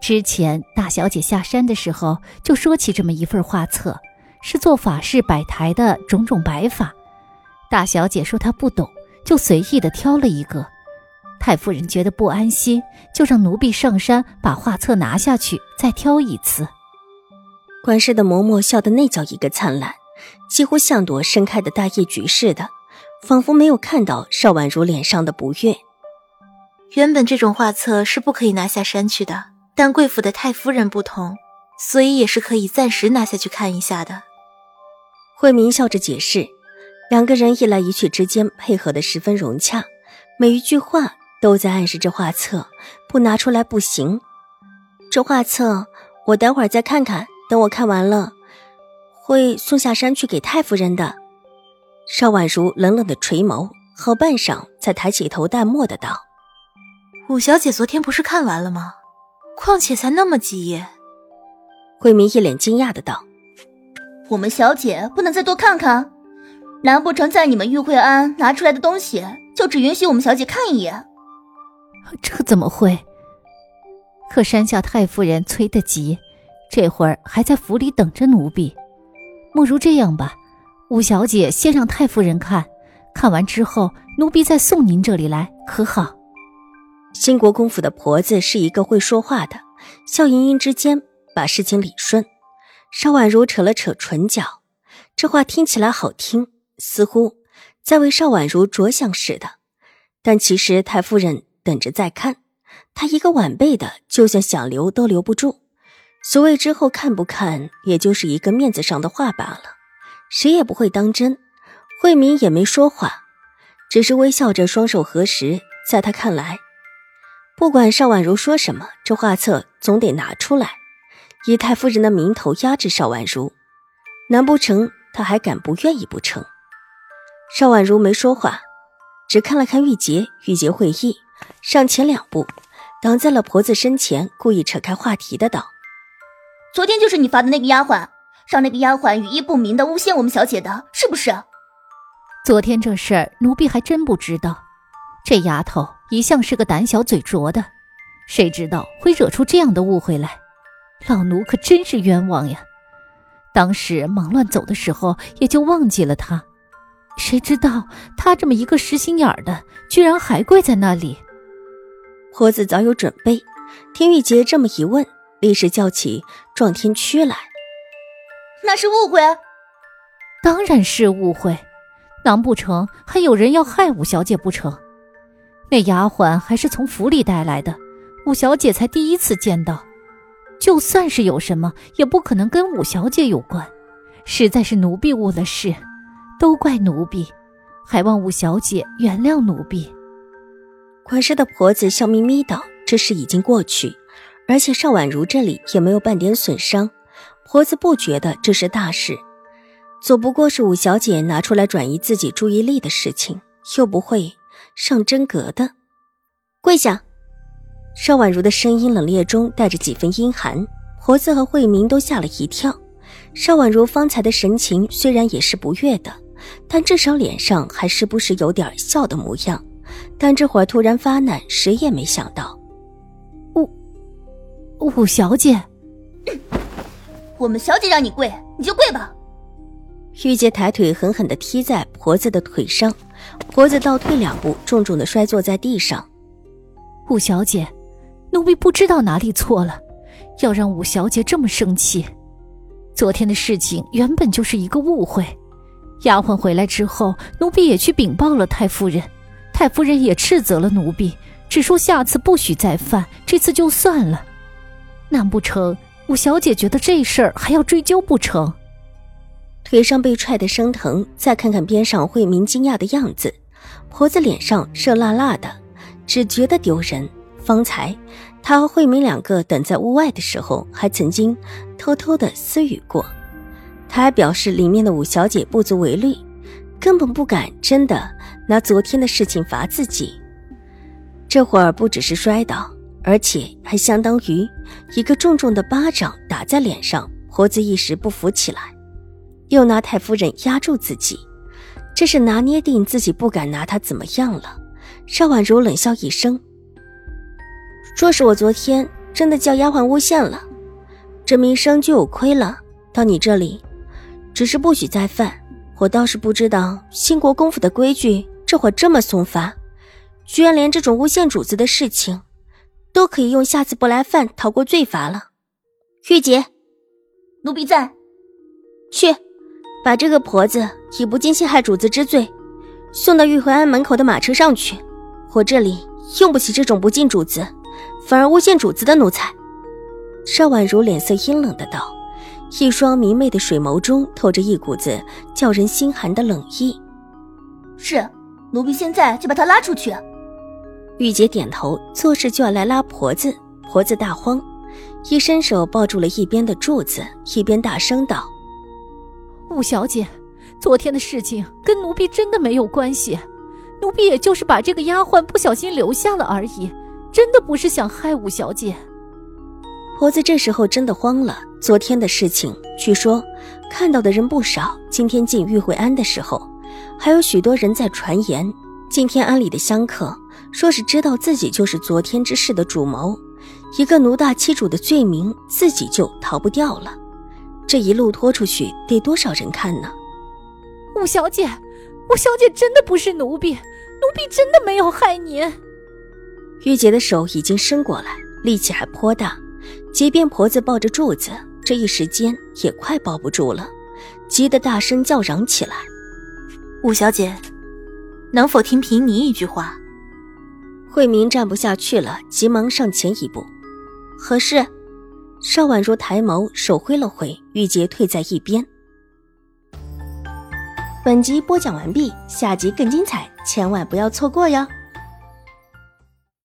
之前大小姐下山的时候就说起这么一份画册，是做法事摆台的种种摆法。大小姐说她不懂，就随意的挑了一个。太夫人觉得不安心，就让奴婢上山把画册拿下去，再挑一次。管事的嬷嬷笑得那叫一个灿烂，几乎像朵盛开的大叶菊似的，仿佛没有看到邵婉如脸上的不悦。原本这种画册是不可以拿下山去的。但贵府的太夫人不同，所以也是可以暂时拿下去看一下的。慧明笑着解释，两个人一来一去之间配合的十分融洽，每一句话都在暗示着画册不拿出来不行。这画册我待会儿再看看，等我看完了，会送下山去给太夫人的。邵婉如冷冷的垂眸，好半晌才抬起头淡漠的道：“五小姐昨天不是看完了吗？”况且才那么几页，慧明一脸惊讶的道：“我们小姐不能再多看看？难不成在你们玉慧庵拿出来的东西，就只允许我们小姐看一眼？这怎么会？可山下太夫人催得急，这会儿还在府里等着奴婢。莫如这样吧，五小姐先让太夫人看看完之后，奴婢再送您这里来，可好？”兴国公府的婆子是一个会说话的，笑盈盈之间把事情理顺。邵婉如扯了扯唇角，这话听起来好听，似乎在为邵婉如着想似的。但其实太夫人等着再看，她一个晚辈的，就算想留都留不住。所谓之后看不看，也就是一个面子上的话罢了，谁也不会当真。慧敏也没说话，只是微笑着，双手合十。在他看来。不管邵婉如说什么，这画册总得拿出来，以太夫人的名头压制邵婉如。难不成他还敢不愿意不成？邵婉如没说话，只看了看玉洁。玉洁会意，上前两步，挡在了婆子身前，故意扯开话题的道：“昨天就是你发的那个丫鬟，让那个丫鬟语意不明的诬陷我们小姐的，是不是？”昨天这事儿，奴婢还真不知道。这丫头一向是个胆小嘴拙的，谁知道会惹出这样的误会来？老奴可真是冤枉呀！当时忙乱走的时候，也就忘记了她。谁知道她这么一个实心眼儿的，居然还跪在那里。婆子早有准备，听玉洁这么一问，立时叫起撞天屈来。那是误会，当然是误会。难不成还有人要害五小姐不成？那丫鬟还是从府里带来的，五小姐才第一次见到。就算是有什么，也不可能跟五小姐有关。实在是奴婢误了事，都怪奴婢，还望五小姐原谅奴婢。管事的婆子笑眯眯道：“这事已经过去，而且邵婉如这里也没有半点损伤，婆子不觉得这是大事。总不过是五小姐拿出来转移自己注意力的事情，又不会。”上真格的，跪下！邵婉如的声音冷冽中带着几分阴寒，婆子和慧明都吓了一跳。邵婉如方才的神情虽然也是不悦的，但至少脸上还时不时有点笑的模样。但这会儿突然发难，谁也没想到。五五小姐，我们小姐让你跪，你就跪吧。玉洁抬腿狠狠地踢在婆子的腿上。婆子倒退两步，重重的摔坐在地上。五小姐，奴婢不知道哪里错了，要让五小姐这么生气。昨天的事情原本就是一个误会。丫鬟回来之后，奴婢也去禀报了太夫人，太夫人也斥责了奴婢，只说下次不许再犯，这次就算了。难不成五小姐觉得这事儿还要追究不成？腿上被踹得生疼，再看看边上慧明惊讶的样子，婆子脸上热辣辣的，只觉得丢人。方才他和慧明两个等在屋外的时候，还曾经偷偷的私语过。他还表示里面的五小姐不足为虑，根本不敢真的拿昨天的事情罚自己。这会儿不只是摔倒，而且还相当于一个重重的巴掌打在脸上，婆子一时不服起来，又拿太夫人压住自己，这是拿捏定自己不敢拿她怎么样了。邵婉如冷笑一声：“若是我昨天真的叫丫鬟诬陷了，这名声就有亏了。到你这里。”只是不许再犯。我倒是不知道兴国公府的规矩这会这么松发，居然连这种诬陷主子的事情，都可以用下次不来犯逃过罪罚了。玉洁，奴婢在。去，把这个婆子以不敬陷害主子之罪，送到玉回庵门口的马车上去。我这里用不起这种不敬主子，反而诬陷主子的奴才。邵婉如脸色阴冷的道。一双明媚的水眸中透着一股子叫人心寒的冷意。是，奴婢现在就把他拉出去。玉洁点头，做事就要来拉婆子。婆子大慌，一伸手抱住了一边的柱子，一边大声道：“五小姐，昨天的事情跟奴婢真的没有关系，奴婢也就是把这个丫鬟不小心留下了而已，真的不是想害五小姐。”婆子这时候真的慌了。昨天的事情，据说看到的人不少。今天进玉慧庵的时候，还有许多人在传言，今天庵里的香客说是知道自己就是昨天之事的主谋，一个奴大欺主的罪名，自己就逃不掉了。这一路拖出去，得多少人看呢？五小姐，五小姐真的不是奴婢，奴婢真的没有害您。玉洁的手已经伸过来，力气还颇大。即便婆子抱着柱子，这一时间也快抱不住了，急得大声叫嚷起来：“五小姐，能否听凭你一句话？”慧明站不下去了，急忙上前一步：“何事？”邵婉如抬眸，手挥了挥，玉洁退在一边。本集播讲完毕，下集更精彩，千万不要错过哟！